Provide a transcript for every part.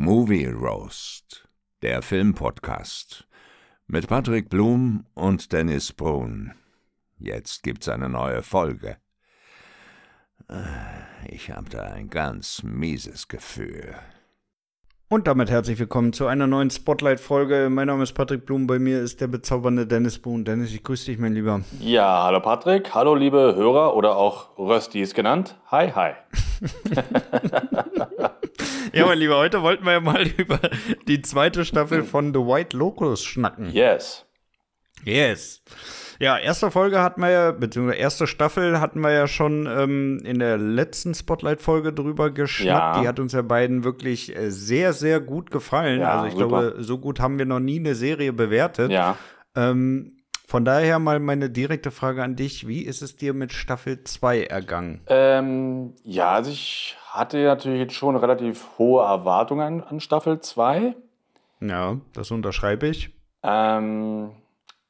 Movie Roast, der Filmpodcast mit Patrick Blum und Dennis Brun. Jetzt gibt's eine neue Folge. Ich habe da ein ganz mieses Gefühl. Und damit herzlich willkommen zu einer neuen Spotlight-Folge. Mein Name ist Patrick Blum, bei mir ist der bezaubernde Dennis Boone. Dennis, ich grüße dich, mein Lieber. Ja, hallo Patrick, hallo liebe Hörer oder auch Röstis genannt. Hi, hi. ja, mein Lieber, heute wollten wir ja mal über die zweite Staffel von The White Locust schnacken. Yes. Yes. Ja, erste Folge hatten wir ja, beziehungsweise erste Staffel hatten wir ja schon ähm, in der letzten Spotlight-Folge drüber geschnackt. Ja. Die hat uns ja beiden wirklich äh, sehr, sehr gut gefallen. Ja, also ich super. glaube, so gut haben wir noch nie eine Serie bewertet. Ja. Ähm, von daher mal meine direkte Frage an dich. Wie ist es dir mit Staffel 2 ergangen? Ähm, ja, also ich hatte natürlich jetzt schon relativ hohe Erwartungen an Staffel 2. Ja, das unterschreibe ich. Ähm,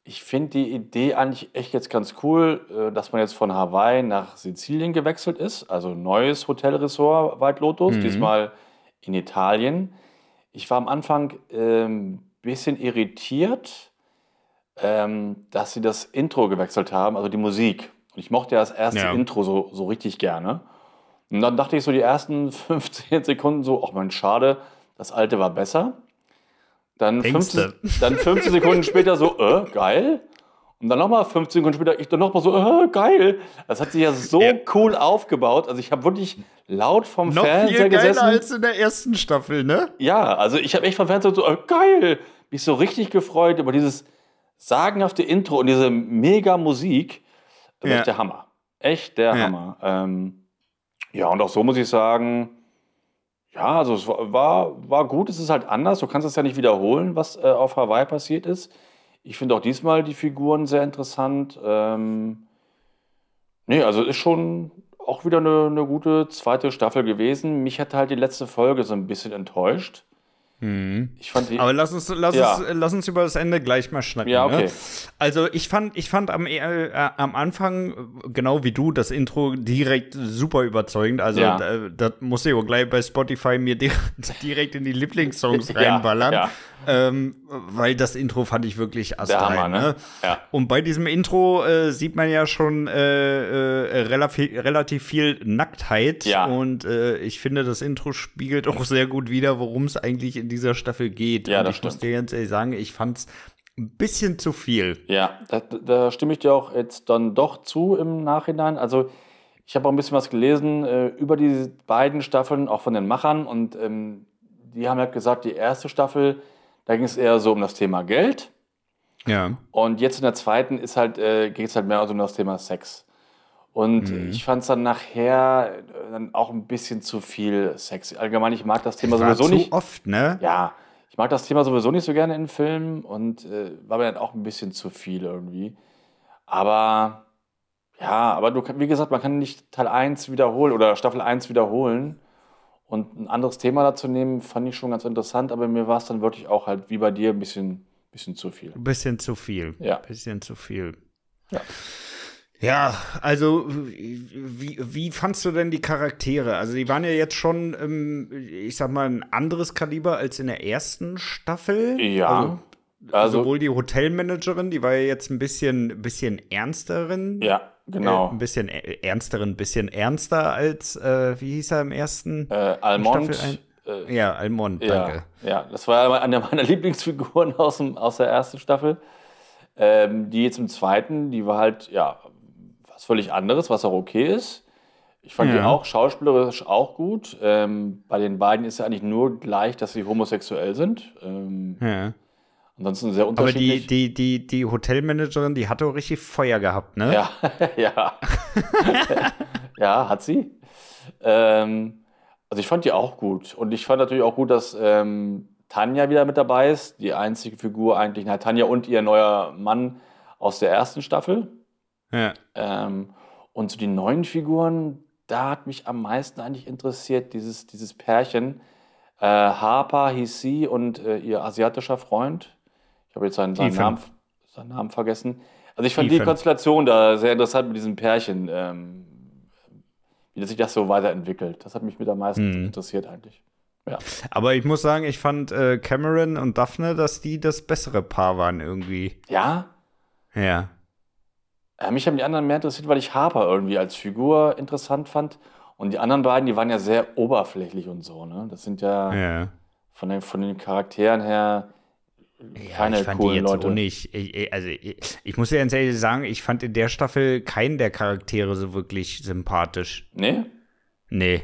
ich finde die Idee eigentlich echt jetzt ganz cool, äh, dass man jetzt von Hawaii nach Sizilien gewechselt ist. Also neues Hotelressort White Lotus, mhm. diesmal in Italien. Ich war am Anfang ein ähm, bisschen irritiert, ähm, dass sie das Intro gewechselt haben, also die Musik. Und ich mochte ja das erste ja. Intro so, so richtig gerne. Und dann dachte ich so die ersten 15 Sekunden so, ach man, schade, das alte war besser. Dann 15, dann 15 Sekunden später so, äh, geil. Und dann nochmal 15 Sekunden später, ich dann nochmal so, äh, geil. Das hat sich ja so ja. cool aufgebaut. Also ich habe wirklich laut vom Noch Fernseher viel gesessen. als in der ersten Staffel, ne? Ja, also ich habe echt vom Fernseher so, äh, geil. Mich so richtig gefreut über dieses sagenhafte Intro und diese mega Musik. Ja. Echt der Hammer. Echt der ja. Hammer. Ähm, ja, und auch so muss ich sagen, ja, also es war, war gut, es ist halt anders. Du kannst es ja nicht wiederholen, was äh, auf Hawaii passiert ist. Ich finde auch diesmal die Figuren sehr interessant. Ähm, nee, also ist schon auch wieder eine, eine gute zweite Staffel gewesen. Mich hat halt die letzte Folge so ein bisschen enttäuscht. Mhm. Ich fand die, Aber lass uns, lass, ja. uns, lass uns über das Ende gleich mal schnacken. Ja, okay. Ne? Also ich fand, ich fand am, äh, am Anfang, genau wie du, das Intro direkt super überzeugend. Also ja. da, das muss ich auch gleich bei Spotify mir direkt in die Lieblingssongs reinballern. Ja, ähm, weil das Intro fand ich wirklich astrein. Ne? ne? Ja. Und bei diesem Intro äh, sieht man ja schon äh, äh, relativ, relativ viel Nacktheit. Und äh, ich finde, das Intro spiegelt auch sehr gut wider, worum es eigentlich in dieser Staffel geht. Ja, und ich stimmt. muss dir ganz ehrlich sagen, ich fand es ein bisschen zu viel. Ja, da, da, stimme ich dir auch jetzt dann doch zu im Nachhinein. Also ich habe auch ein bisschen was gelesen äh, über die beiden Staffeln, auch von den Machern. Und ähm, die haben halt gesagt, die erste Staffel da ging es eher so um das Thema Geld. Ja. Und jetzt in der zweiten ist halt, äh, geht es halt mehr um das Thema Sex. Und mhm. ich fand es dann nachher äh, dann auch ein bisschen zu viel Sex. Allgemein, ich mag das Thema das sowieso nicht. oft, ne? Ja, ich mag das Thema sowieso nicht so gerne in Filmen und äh, war mir dann auch ein bisschen zu viel irgendwie. Aber ja, aber du, wie gesagt, man kann nicht Teil 1 wiederholen oder Staffel 1 wiederholen. Und ein anderes Thema dazu nehmen, fand ich schon ganz interessant, aber mir war es dann wirklich auch halt wie bei dir ein bisschen, bisschen zu viel. Ein bisschen zu viel. Ja. Ein bisschen zu viel. Ja. Ja, also wie, wie fandst du denn die Charaktere? Also die waren ja jetzt schon, ähm, ich sag mal, ein anderes Kaliber als in der ersten Staffel. Ja. Also, also sowohl die Hotelmanagerin, die war ja jetzt ein bisschen, bisschen ernsterin. Ja. Genau. Äh, ein bisschen ernsteren, ein bisschen ernster als, äh, wie hieß er im ersten? Äh, Almond. Äh, ja, Almond, danke. Ja, ja, das war eine meiner Lieblingsfiguren aus, dem, aus der ersten Staffel. Ähm, die jetzt im zweiten, die war halt, ja, was völlig anderes, was auch okay ist. Ich fand ja. die auch schauspielerisch auch gut. Ähm, bei den beiden ist ja eigentlich nur gleich, dass sie homosexuell sind. Ähm, ja. Ansonsten sehr unterschiedlich. Aber die, die, die, die Hotelmanagerin, die hatte auch richtig Feuer gehabt, ne? Ja, ja. ja, hat sie. Ähm, also ich fand die auch gut. Und ich fand natürlich auch gut, dass ähm, Tanja wieder mit dabei ist. Die einzige Figur eigentlich, na, Tanja und ihr neuer Mann aus der ersten Staffel. Ja. Ähm, und so die neuen Figuren, da hat mich am meisten eigentlich interessiert, dieses, dieses Pärchen. Äh, Harper hieß sie und äh, ihr asiatischer Freund habe jetzt seinen, seinen, Namen, seinen, Namen, vergessen. Also ich fand Ethan. die Konstellation da sehr interessant mit diesem Pärchen, ähm, wie sich das so weiterentwickelt. Das hat mich mit am meisten mhm. interessiert eigentlich. Ja. Aber ich muss sagen, ich fand äh, Cameron und Daphne, dass die das bessere Paar waren irgendwie. Ja? Ja. Ja mich haben die anderen mehr interessiert, weil ich Harper irgendwie als Figur interessant fand. Und die anderen beiden, die waren ja sehr oberflächlich und so, ne? Das sind ja, ja. Von, den, von den Charakteren her keine ja, ich fand coolen die jetzt Leute. Auch nicht. Ich, also ich, ich, muss ja ganz ehrlich sagen, ich fand in der Staffel keinen der Charaktere so wirklich sympathisch. Nee? Nee.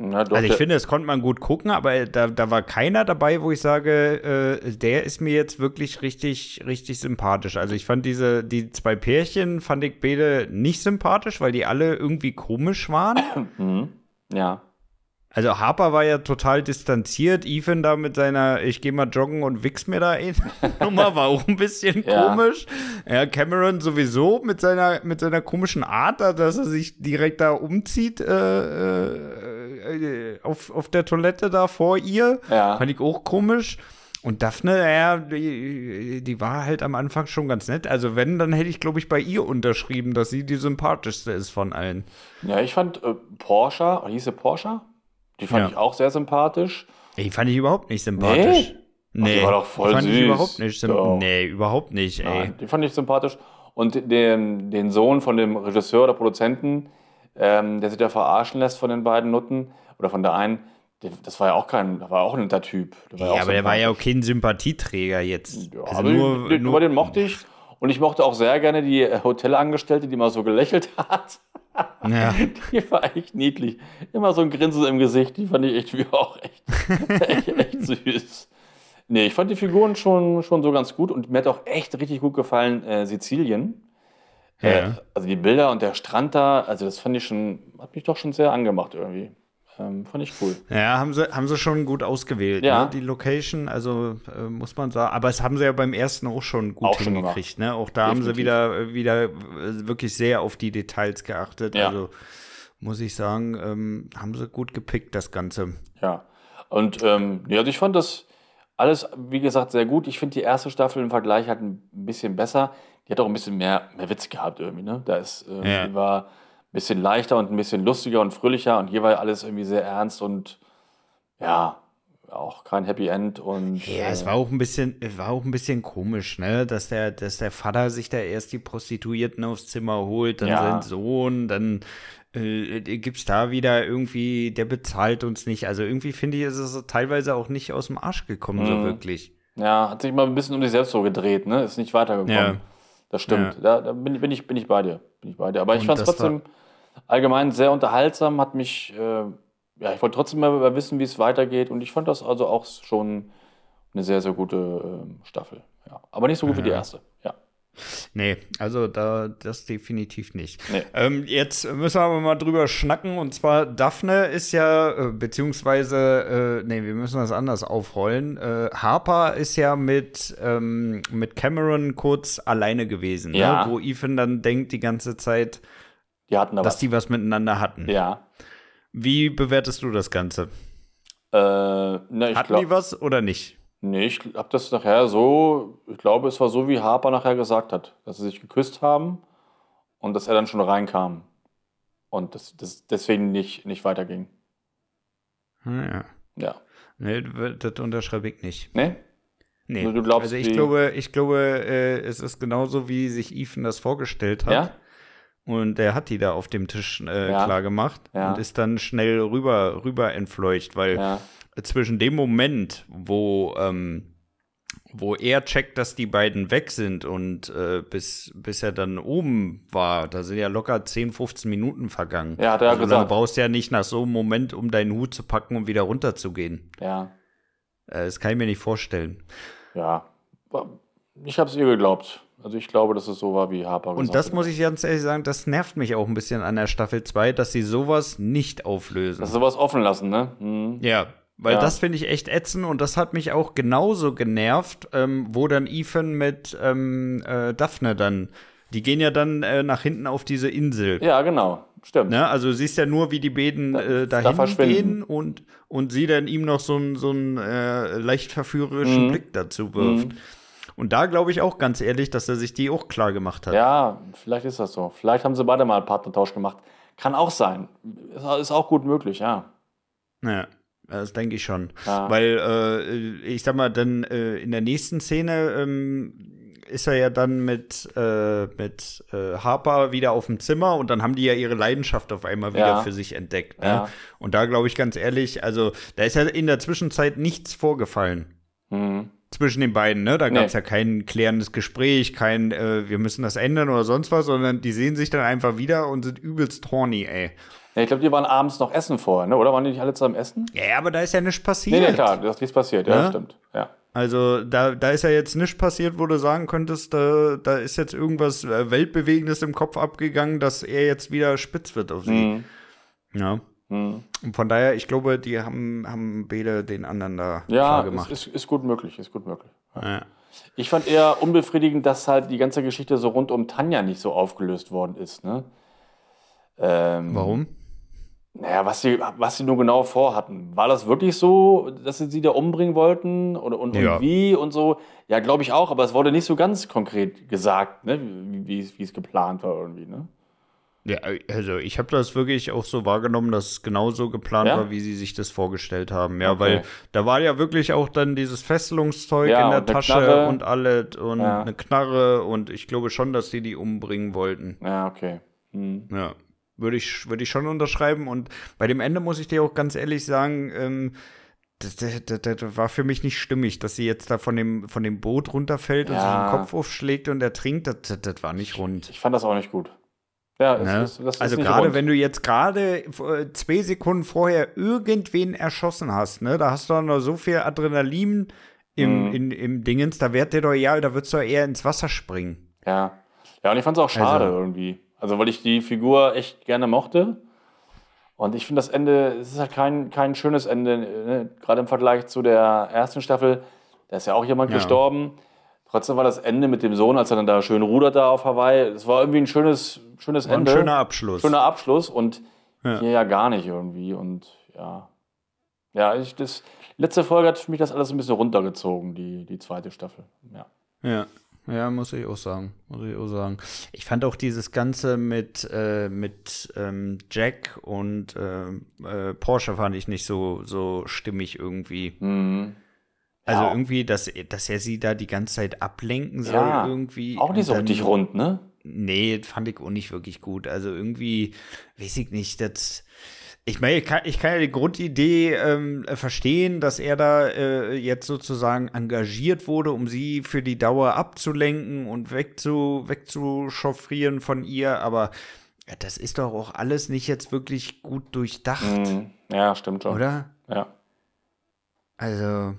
Na, doch, also ich finde, das konnte man gut gucken, aber da, da war keiner dabei, wo ich sage, äh, der ist mir jetzt wirklich richtig, richtig sympathisch. Also ich fand diese, die zwei Pärchen fand ich beide nicht sympathisch, weil die alle irgendwie komisch waren. Mhm. Ja. Also Harper war ja total distanziert. Ethan da mit seiner Ich gehe mal joggen und wichs mir da in Nummer war auch ein bisschen ja. komisch. Ja, Cameron sowieso mit seiner mit seiner komischen Art, dass er sich direkt da umzieht äh, äh, auf, auf der Toilette da vor ihr. Ja. Fand ich auch komisch. Und Daphne, ja, die, die, war halt am Anfang schon ganz nett. Also wenn, dann hätte ich, glaube ich, bei ihr unterschrieben, dass sie die sympathischste ist von allen. Ja, ich fand äh, Porsche, hieß sie Porsche? Die fand ja. ich auch sehr sympathisch. Die fand ich überhaupt nicht sympathisch. Nee? nee. Ach, die war doch voll fand süß. Ich überhaupt nicht ja. Nee, überhaupt nicht, ey. Nein, die fand ich sympathisch. Und den, den Sohn von dem Regisseur oder Produzenten, ähm, der sich da verarschen lässt von den beiden Nutten oder von der einen, das war ja auch kein, das war auch ein netter Typ. ja, aber der war ja auch kein Sympathieträger jetzt. Ja, also aber nur, den, nur, den mochte ich. Und ich mochte auch sehr gerne die Hotelangestellte, die mal so gelächelt hat. Ja. Die war echt niedlich. Immer so ein Grinsen im Gesicht, die fand ich echt wie auch echt, echt, echt süß. Nee, ich fand die Figuren schon, schon so ganz gut und mir hat auch echt richtig gut gefallen äh, Sizilien. Ja. Äh, also die Bilder und der Strand da, also das fand ich schon, hat mich doch schon sehr angemacht irgendwie. Ähm, fand ich cool. Ja, haben sie, haben sie schon gut ausgewählt, ja. Ne? die Location, also äh, muss man sagen. Aber es haben sie ja beim ersten auch schon gut auch hingekriegt. Schon ne? Auch da Definitiv. haben sie wieder, wieder äh, wirklich sehr auf die Details geachtet. Ja. Also muss ich sagen, ähm, haben sie gut gepickt, das Ganze. Ja. Und ähm, ja, also ich fand das alles, wie gesagt, sehr gut. Ich finde die erste Staffel im Vergleich halt ein bisschen besser. Die hat auch ein bisschen mehr, mehr Witz gehabt irgendwie. Ne? Da ist, äh, ja. die war bisschen leichter und ein bisschen lustiger und fröhlicher und hier war alles irgendwie sehr ernst und ja, auch kein Happy End und ja, äh, es war auch ein bisschen, war auch ein bisschen komisch, ne, dass der, dass der Vater sich da erst die Prostituierten aufs Zimmer holt, dann ja. sein Sohn, dann äh, gibt's da wieder irgendwie, der bezahlt uns nicht. Also irgendwie finde ich, ist es teilweise auch nicht aus dem Arsch gekommen, mhm. so wirklich. Ja, hat sich mal ein bisschen um sich selbst so gedreht, ne, ist nicht weitergekommen. Ja. Das stimmt. Ja. Da, da bin, bin, ich, bin ich bei dir. Bin ich bei dir. Aber ich fand es trotzdem allgemein sehr unterhaltsam, hat mich, äh, ja, ich wollte trotzdem mal wissen, wie es weitergeht. Und ich fand das also auch schon eine sehr, sehr gute äh, Staffel. Ja. Aber nicht so gut ja. wie die erste. Ja. Nee, also da das definitiv nicht. Nee. Ähm, jetzt müssen wir aber mal drüber schnacken. Und zwar, Daphne ist ja, äh, beziehungsweise, äh, nee, wir müssen das anders aufrollen. Äh, Harper ist ja mit, ähm, mit Cameron kurz alleine gewesen, ne? ja. ne? wo Ethan dann denkt die ganze Zeit, die hatten da dass was. die was miteinander hatten. Ja. Wie bewertest du das Ganze? Äh, na, hatten glaub, die was oder nicht? Nee, ich habe das nachher so, ich glaube, es war so, wie Harper nachher gesagt hat, dass sie sich geküsst haben und dass er dann schon reinkam. Und das, das deswegen nicht, nicht weiterging. Hm, ja. Ja. Nee, das unterschreibe ich nicht. Nee? Nee. Also, glaubst, also ich glaube, ich glaube, äh, es ist genauso, wie sich Ethan das vorgestellt hat. Ja? Und er hat die da auf dem Tisch äh, ja. klar gemacht ja. und ist dann schnell rüber, rüber entfleucht, weil ja zwischen dem Moment, wo, ähm, wo er checkt, dass die beiden weg sind und äh, bis, bis er dann oben war, da sind ja locker 10, 15 Minuten vergangen. Ja, hat er also gesagt. Du brauchst ja nicht nach so einem Moment, um deinen Hut zu packen und wieder runterzugehen. Ja. Äh, das kann ich mir nicht vorstellen. Ja. Ich habe es ihr geglaubt. Also ich glaube, dass es so war, wie Harper gesagt Und das hat. muss ich ganz ehrlich sagen, das nervt mich auch ein bisschen an der Staffel 2, dass sie sowas nicht auflösen. Dass sie sowas offen lassen, ne? Mhm. Ja, weil ja. das finde ich echt ätzend und das hat mich auch genauso genervt, ähm, wo dann Ethan mit ähm, äh, Daphne dann, die gehen ja dann äh, nach hinten auf diese Insel. Ja, genau. Stimmt. Ne? Also siehst ja nur, wie die beiden äh, dahin da gehen und, und sie dann ihm noch so einen so äh, leicht verführerischen mhm. Blick dazu wirft. Mhm. Und da glaube ich auch ganz ehrlich, dass er sich die auch klar gemacht hat. Ja, vielleicht ist das so. Vielleicht haben sie beide mal einen Partnertausch gemacht. Kann auch sein. Ist auch gut möglich, ja. Ja. Das denke ich schon. Ja. Weil, äh, ich sag mal, dann äh, in der nächsten Szene ähm, ist er ja dann mit, äh, mit äh, Harper wieder auf dem Zimmer und dann haben die ja ihre Leidenschaft auf einmal wieder ja. für sich entdeckt. Ne? Ja. Und da glaube ich ganz ehrlich, also da ist ja in der Zwischenzeit nichts vorgefallen. Mhm. Zwischen den beiden, ne? Da gab es nee. ja kein klärendes Gespräch, kein, äh, wir müssen das ändern oder sonst was, sondern die sehen sich dann einfach wieder und sind übelst horny, ey. Ja, ich glaube, die waren abends noch essen vorher, ne? oder? Waren die nicht alle zusammen essen? Ja, aber da ist ja nichts passiert. Nee, nee klar, da ist nichts passiert, ja, ja? stimmt. Ja. Also da, da ist ja jetzt nichts passiert, wo du sagen könntest, da, da ist jetzt irgendwas äh, Weltbewegendes im Kopf abgegangen, dass er jetzt wieder spitz wird auf sie. Mhm. Ja. Mhm. Und von daher, ich glaube, die haben, haben beide den anderen da ja, gemacht. Ja, ist, ist gut möglich, ist gut möglich. Ja. Ich fand eher unbefriedigend, dass halt die ganze Geschichte so rund um Tanja nicht so aufgelöst worden ist. Ne? Ähm, Warum? Naja, was sie, was sie nur genau vorhatten. War das wirklich so, dass sie sie da umbringen wollten? Oder, und, ja. und wie und so? Ja, glaube ich auch, aber es wurde nicht so ganz konkret gesagt, ne? wie, wie es geplant war irgendwie. Ne? Ja, also ich habe das wirklich auch so wahrgenommen, dass es genauso geplant ja? war, wie sie sich das vorgestellt haben. Ja, okay. weil da war ja wirklich auch dann dieses Fesselungszeug ja, in der Tasche Knarre. und alles und ja. eine Knarre und ich glaube schon, dass die die umbringen wollten. Ja, okay. Hm. Ja. Würde ich, würde ich schon unterschreiben. Und bei dem Ende muss ich dir auch ganz ehrlich sagen, ähm, das, das, das, das, war für mich nicht stimmig, dass sie jetzt da von dem, von dem Boot runterfällt und sich den Kopf aufschlägt und ertrinkt. Das, das war nicht rund. Ich fand das auch nicht gut. Ja, ne? ist, ist, also gerade wenn du jetzt gerade äh, zwei Sekunden vorher irgendwen erschossen hast, ne, da hast du noch so viel Adrenalin im, mhm. in, im Dingens, da wird dir doch egal, da würdest du eher ins Wasser springen. Ja. Ja, und ich fand es auch schade also, irgendwie. Also, weil ich die Figur echt gerne mochte. Und ich finde das Ende, es ist halt kein, kein schönes Ende, ne? gerade im Vergleich zu der ersten Staffel. Da ist ja auch jemand ja. gestorben. Trotzdem war das Ende mit dem Sohn, als er dann da schön rudert da auf Hawaii. Es war irgendwie ein schönes, schönes Ende. Ein schöner Abschluss. Schöner Abschluss und ja. hier ja gar nicht irgendwie. Und ja, ja, ich, das letzte Folge hat für mich das alles ein bisschen runtergezogen, die, die zweite Staffel. Ja. Ja. Ja, muss ich auch sagen. Muss ich auch sagen. Ich fand auch dieses Ganze mit, äh, mit ähm, Jack und äh, äh, Porsche fand ich nicht so, so stimmig irgendwie. Mhm. Also ja. irgendwie, dass, dass er sie da die ganze Zeit ablenken soll, ja, irgendwie. Auch nicht so richtig rund, ne? Nee, fand ich auch nicht wirklich gut. Also irgendwie, weiß ich nicht, das ich meine, ich kann, ich kann ja die Grundidee ähm, verstehen, dass er da äh, jetzt sozusagen engagiert wurde, um sie für die Dauer abzulenken und wegzu, wegzuchauffieren von ihr, aber das ist doch auch alles nicht jetzt wirklich gut durchdacht. Mhm. Ja, stimmt schon. Oder? Ja. Also,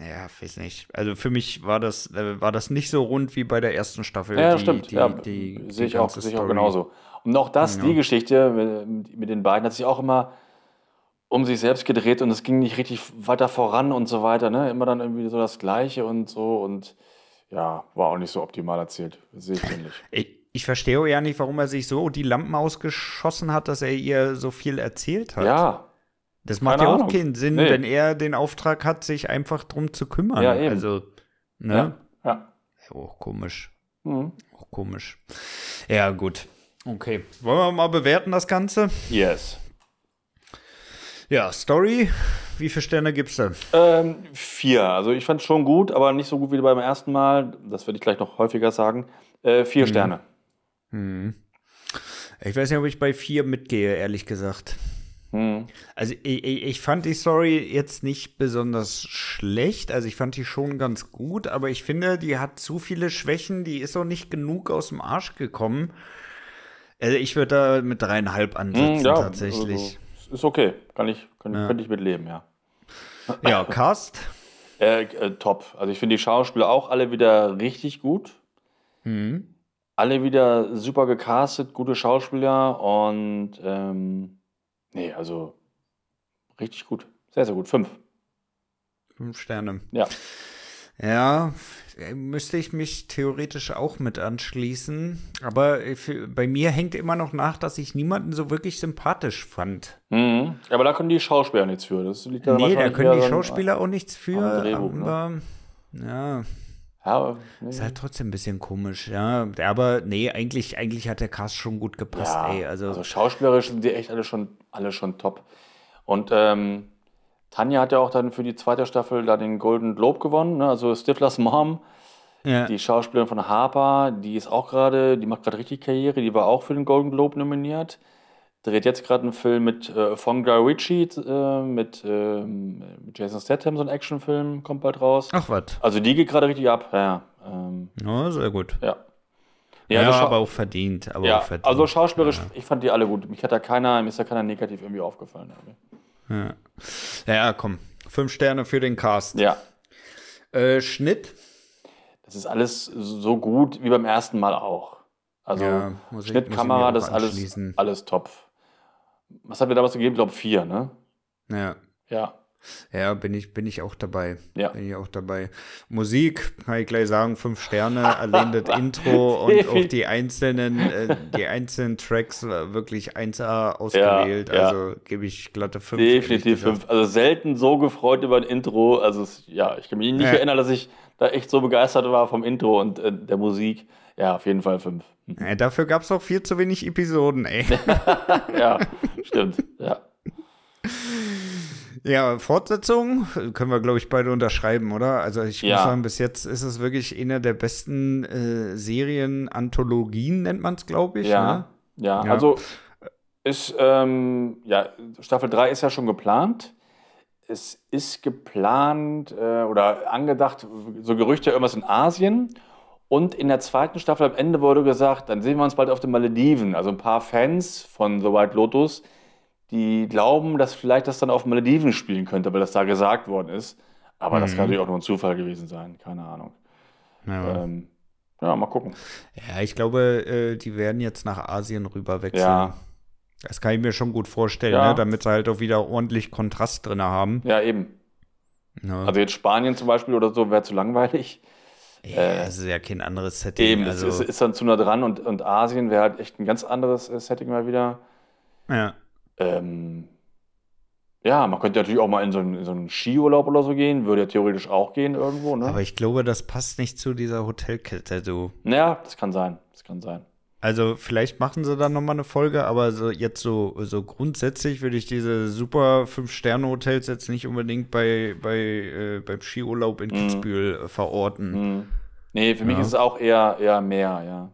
naja, weiß nicht. Also für mich war das, äh, war das nicht so rund wie bei der ersten Staffel. Ja, die, stimmt. Die, ja, die, sehe ich, auch, ich auch genauso. Und auch das, ja. die Geschichte mit, mit, den beiden, hat sich auch immer um sich selbst gedreht und es ging nicht richtig weiter voran und so weiter. Ne? Immer dann irgendwie so das Gleiche und so und ja, war auch nicht so optimal erzählt. Sehe ich ähnlich. Ich, ich verstehe ja nicht, warum er sich so die Lampen ausgeschossen hat, dass er ihr so viel erzählt hat. Ja. Das macht ja auch keinen Sinn, nee. wenn er den Auftrag hat, sich einfach drum zu kümmern. Ja, eben. Also, ne? Ja. ja. Auch komisch. Mhm. Auch komisch. Ja, gut. Okay. Wollen wir mal bewerten das Ganze? Yes. Ja, Story, wie viele Sterne gibst du? Ähm, vier. Also ich fand es schon gut, aber nicht so gut wie beim ersten Mal. Das werde ich gleich noch häufiger sagen. Äh, vier mhm. Sterne. Mhm. Ich weiß nicht, ob ich bei vier mitgehe, ehrlich gesagt. Mhm. Also ich, ich, fand die Story jetzt nicht besonders schlecht. Also ich fand die schon ganz gut, aber ich finde, die hat zu viele Schwächen. Die ist auch nicht genug aus dem Arsch gekommen. Also ich würde da mit dreieinhalb ansetzen, hm, ja, tatsächlich. Also, ist okay, kann ich, kann, ja. könnte ich mit leben, ja. Ja, Cast? äh, äh, top. Also ich finde die Schauspieler auch alle wieder richtig gut. Mhm. Alle wieder super gecastet, gute Schauspieler und ähm, nee, also richtig gut. Sehr, sehr gut. Fünf. Fünf Sterne. Ja. Ja, müsste ich mich theoretisch auch mit anschließen. Aber bei mir hängt immer noch nach, dass ich niemanden so wirklich sympathisch fand. Mhm. Aber da können die Schauspieler nichts für. Das liegt nee, da können die Schauspieler auch nichts für. Drehbuch, aber, ne? ja. Ja, nee. Ist halt trotzdem ein bisschen komisch, ja. Aber nee, eigentlich, eigentlich hat der Cast schon gut gepasst, ja, ey. Also, also schauspielerisch sind die echt alle schon, alle schon top. Und ähm, Tanja hat ja auch dann für die zweite Staffel da den Golden Globe gewonnen, ne? also Stiflers Mom. Ja. Die Schauspielerin von Harper, die ist auch gerade, die macht gerade richtig Karriere, die war auch für den Golden Globe nominiert. Dreht jetzt gerade einen Film mit äh, von Guy Ritchie, äh, mit, äh, mit Jason Statham, so ein Actionfilm, kommt bald raus. Ach was. Also die geht gerade richtig ab, ja. Ähm, ja, sehr gut. Ja. Ja, also aber auch verdient. Aber ja, auch verdient. also schauspielerisch, ja. ich fand die alle gut. Mich hat da keiner, mir ist da keiner negativ irgendwie aufgefallen. Ja. ja, komm. Fünf Sterne für den Cast. Ja. Äh, Schnitt? Das ist alles so gut wie beim ersten Mal auch. Also ja, Schnitt, Kamera, das ist alles, alles top. Was hat wir damals gegeben? Ich glaube vier, ne? Ja. Ja. Ja, bin ich, bin ich auch dabei. Ja. Bin ich auch dabei. Musik, kann ich gleich sagen, fünf Sterne, allein das Intro und auch die einzelnen, äh, die einzelnen Tracks wirklich 1A ausgewählt. Ja, ja. Also gebe ich glatte fünf. Definitiv fünf. Also selten so gefreut über ein Intro. Also ja, ich kann mich nicht ja. erinnern, dass ich da echt so begeistert war vom Intro und äh, der Musik. Ja, auf jeden Fall fünf. Ja, dafür gab es auch viel zu wenig Episoden, ey. ja, stimmt. Ja. Ja, Fortsetzung können wir, glaube ich, beide unterschreiben, oder? Also ich ja. muss sagen, bis jetzt ist es wirklich eine der besten äh, Serien-Anthologien, nennt man es, glaube ich. Ja, ne? ja, ja, also ist, ähm, ja, Staffel 3 ist ja schon geplant. Es ist geplant äh, oder angedacht, so Gerüchte irgendwas in Asien. Und in der zweiten Staffel am Ende wurde gesagt, dann sehen wir uns bald auf den Malediven. Also ein paar Fans von The White Lotus die glauben, dass vielleicht das dann auf Malediven spielen könnte, weil das da gesagt worden ist. Aber mhm. das kann mhm. natürlich auch nur ein Zufall gewesen sein, keine Ahnung. Ja, ähm, ja mal gucken. Ja, ich glaube, äh, die werden jetzt nach Asien rüber wechseln. Ja. Das kann ich mir schon gut vorstellen, ja. ne? damit sie halt auch wieder ordentlich Kontrast drin haben. Ja, eben. Ja. Also jetzt Spanien zum Beispiel oder so wäre zu langweilig. Ja, äh, das ist ja kein anderes Setting. Eben, also. es ist, ist, dann zu nah dran und, und Asien wäre halt echt ein ganz anderes äh, Setting mal wieder. Ja. Ähm, ja, man könnte natürlich auch mal in so, einen, in so einen Skiurlaub oder so gehen, würde ja theoretisch auch gehen irgendwo, ne? Aber ich glaube, das passt nicht zu dieser Hotelkette, du. Ja, das kann sein. Das kann sein. Also vielleicht machen sie dann nochmal eine Folge, aber so jetzt so, so grundsätzlich würde ich diese super Fünf-Sterne-Hotels jetzt nicht unbedingt bei, bei, äh, beim Skiurlaub in mhm. Kitzbühel mm. verorten. Mm. Nee, für ja. mich ist es auch eher, eher mehr, ja.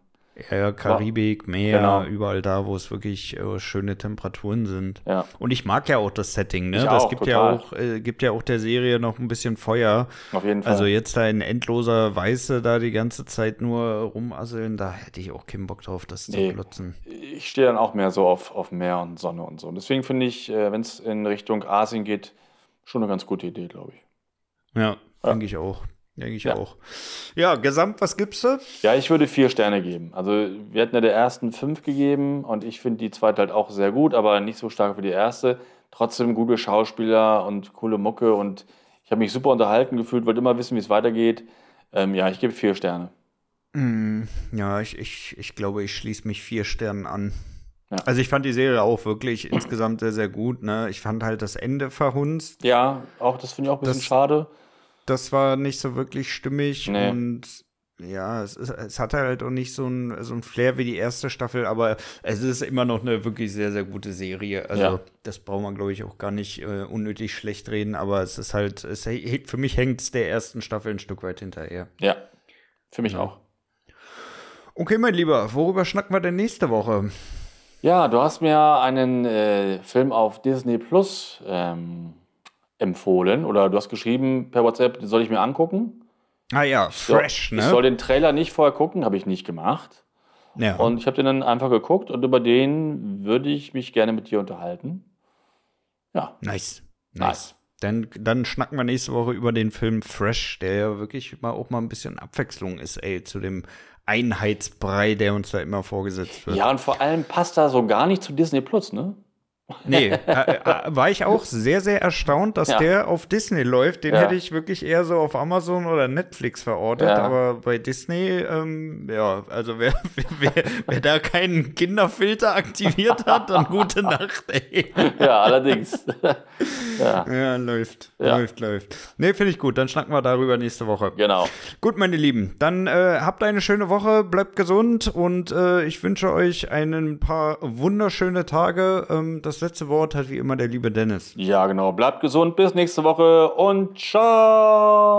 Ja, Karibik, Meer, genau. überall da, wo es wirklich äh, schöne Temperaturen sind. Ja. Und ich mag ja auch das Setting, ne? Ich das auch, gibt total. ja auch, äh, gibt ja auch der Serie noch ein bisschen Feuer. Auf jeden Fall. Also jetzt da in endloser Weiße da die ganze Zeit nur rumasseln, da hätte ich auch keinen Bock drauf, das nee. zu klotzen. Ich stehe dann auch mehr so auf, auf Meer und Sonne und so. Und deswegen finde ich, äh, wenn es in Richtung Asien geht, schon eine ganz gute Idee, glaube ich. Ja, ja. denke ich auch. Denke ich ja. auch. Ja, gesamt, was gibst du? Ja, ich würde vier Sterne geben. Also, wir hatten ja der ersten fünf gegeben und ich finde die zweite halt auch sehr gut, aber nicht so stark wie die erste. Trotzdem gute Schauspieler und coole Mucke und ich habe mich super unterhalten gefühlt, wollte immer wissen, wie es weitergeht. Ähm, ja, ich gebe vier Sterne. Mm, ja, ich, ich, ich glaube, ich schließe mich vier Sternen an. Ja. Also ich fand die Serie auch wirklich insgesamt sehr, sehr gut. Ne? Ich fand halt das Ende verhunzt. Ja, auch das finde ich auch ein bisschen das, schade das war nicht so wirklich stimmig nee. und ja, es, ist, es hatte halt auch nicht so ein, so ein Flair wie die erste Staffel, aber es ist immer noch eine wirklich sehr, sehr gute Serie. Also, ja. das braucht man, glaube ich, auch gar nicht äh, unnötig schlecht reden, aber es ist halt, es, für mich hängt es der ersten Staffel ein Stück weit hinterher. Ja, für mich ja. auch. Okay, mein Lieber, worüber schnacken wir denn nächste Woche? Ja, du hast mir einen äh, Film auf Disney Plus ähm, empfohlen oder du hast geschrieben per WhatsApp, den soll ich mir angucken. Ah ja, fresh, ne? Ich soll den Trailer nicht vorher gucken, habe ich nicht gemacht. Ja. Und ich habe den dann einfach geguckt und über den würde ich mich gerne mit dir unterhalten. Ja. Nice. Nice. nice. Dann, dann schnacken wir nächste Woche über den Film Fresh, der ja wirklich mal auch mal ein bisschen Abwechslung ist, ey, zu dem Einheitsbrei, der uns da immer vorgesetzt wird. Ja, und vor allem passt da so gar nicht zu Disney Plus, ne? Nee, äh, äh, war ich auch sehr, sehr erstaunt, dass ja. der auf Disney läuft. Den ja. hätte ich wirklich eher so auf Amazon oder Netflix verortet. Ja. Aber bei Disney, ähm, ja, also wer, wer, wer, da keinen Kinderfilter aktiviert hat, dann gute Nacht, ey. Ja, allerdings. ja. läuft, läuft, läuft. Nee, finde ich gut. Dann schnacken wir darüber nächste Woche. Genau. Gut, meine Lieben, dann äh, habt eine schöne Woche, bleibt gesund und äh, ich wünsche euch ein paar wunderschöne Tage. Ähm, das das letzte Wort hat wie immer der liebe Dennis. Ja, genau. Bleibt gesund, bis nächste Woche und ciao.